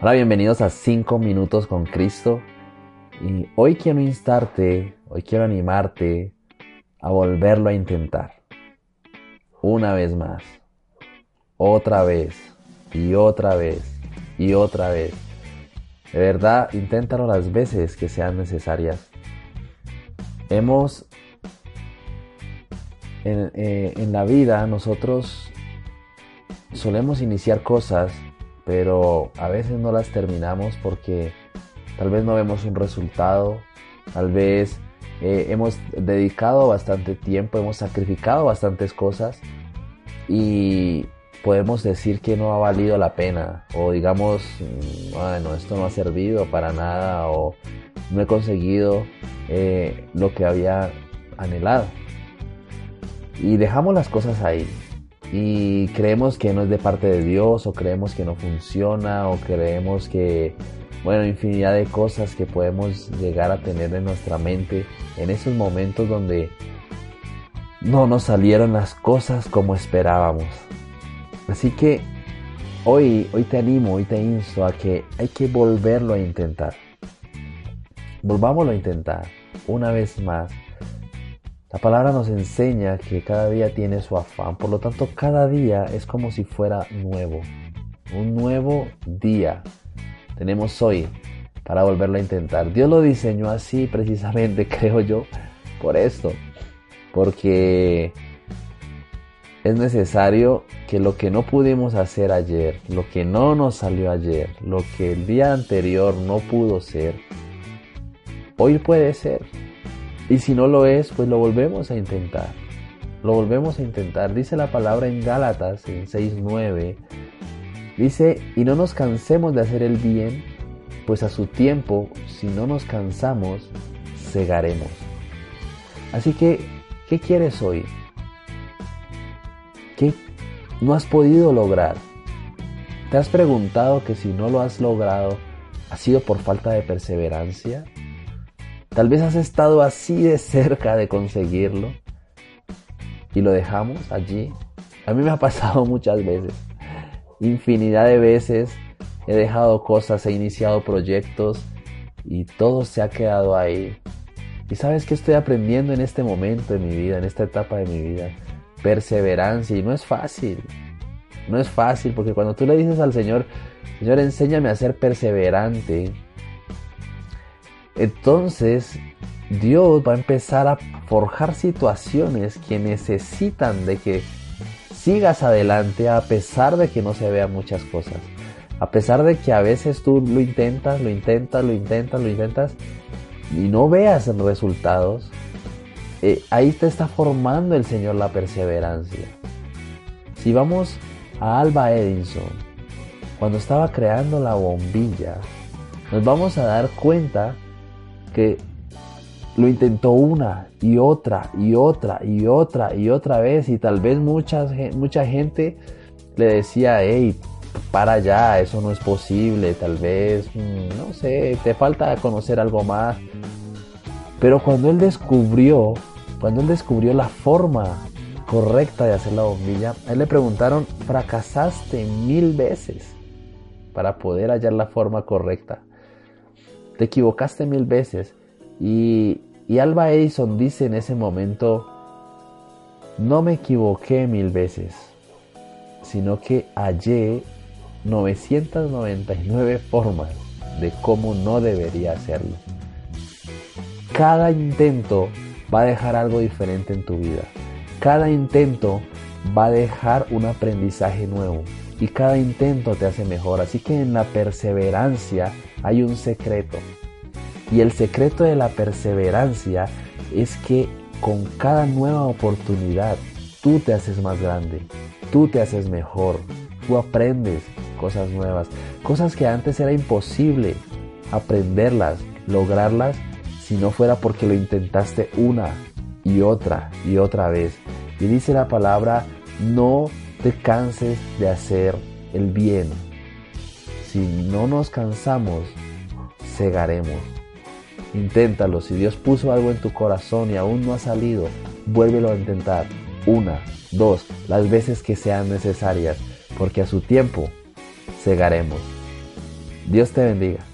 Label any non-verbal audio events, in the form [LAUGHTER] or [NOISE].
Hola, bienvenidos a 5 minutos con Cristo. Y hoy quiero instarte, hoy quiero animarte a volverlo a intentar. Una vez más. Otra vez. Y otra vez. Y otra vez. De verdad, inténtalo las veces que sean necesarias. Hemos... En, eh, en la vida nosotros solemos iniciar cosas pero a veces no las terminamos porque tal vez no vemos un resultado, tal vez eh, hemos dedicado bastante tiempo, hemos sacrificado bastantes cosas y podemos decir que no ha valido la pena o digamos, mm, bueno, esto no ha servido para nada o no he conseguido eh, lo que había anhelado. Y dejamos las cosas ahí y creemos que no es de parte de Dios o creemos que no funciona o creemos que, bueno, infinidad de cosas que podemos llegar a tener en nuestra mente en esos momentos donde no nos salieron las cosas como esperábamos. Así que hoy, hoy te animo, hoy te insto a que hay que volverlo a intentar. Volvámoslo a intentar una vez más la palabra nos enseña que cada día tiene su afán, por lo tanto cada día es como si fuera nuevo, un nuevo día. Tenemos hoy para volverlo a intentar. Dios lo diseñó así precisamente, [LAUGHS] creo yo, por esto, porque es necesario que lo que no pudimos hacer ayer, lo que no nos salió ayer, lo que el día anterior no pudo ser, hoy puede ser. Y si no lo es, pues lo volvemos a intentar. Lo volvemos a intentar. Dice la palabra en Gálatas, en 6.9. Dice, y no nos cansemos de hacer el bien, pues a su tiempo, si no nos cansamos, cegaremos. Así que, ¿qué quieres hoy? ¿Qué no has podido lograr? ¿Te has preguntado que si no lo has logrado, ha sido por falta de perseverancia? Tal vez has estado así de cerca de conseguirlo y lo dejamos allí. A mí me ha pasado [LAUGHS] muchas veces. Infinidad de veces he dejado cosas, he iniciado proyectos y todo se ha quedado ahí. ¿Y sabes qué estoy aprendiendo en este momento de mi vida, en esta etapa de mi vida? Perseverancia. Y no es fácil. No es fácil porque cuando tú le dices al Señor, Señor, enséñame a ser perseverante, entonces, Dios va a empezar a forjar situaciones que necesitan de que sigas adelante a pesar de que no se vean muchas cosas. A pesar de que a veces tú lo intentas, lo intentas, lo intentas, lo intentas y no veas resultados, eh, ahí te está formando el Señor la perseverancia. Si vamos a Alba Edison, cuando estaba creando la bombilla, nos vamos a dar cuenta que lo intentó una y otra y otra y otra y otra vez y tal vez mucha, mucha gente le decía, hey, para allá, eso no es posible, tal vez, mm, no sé, te falta conocer algo más. Pero cuando él descubrió, cuando él descubrió la forma correcta de hacer la bombilla, a él le preguntaron, fracasaste mil veces para poder hallar la forma correcta. Te equivocaste mil veces. Y, Alba Edison dice en ese momento, no me equivoqué mil veces, sino que hallé 999 formas de cómo no debería hacerlo. Cada intento va a dejar algo diferente en tu vida. Cada intento va a dejar un aprendizaje nuevo y cada intento te hace mejor. Así que en la perseverancia hay un secreto. Y el secreto de la perseverancia es que con cada nueva oportunidad tú te haces más grande, tú te haces mejor, tú aprendes cosas nuevas, cosas que antes era imposible aprenderlas, lograrlas, si no fuera porque lo intentaste una y otra y otra vez. Y dice la palabra, no te canses de hacer el bien. Si no nos cansamos, cegaremos. Inténtalo. Si Dios puso algo en tu corazón y aún no ha salido, vuélvelo a intentar. Una, dos, las veces que sean necesarias, porque a su tiempo cegaremos. Dios te bendiga.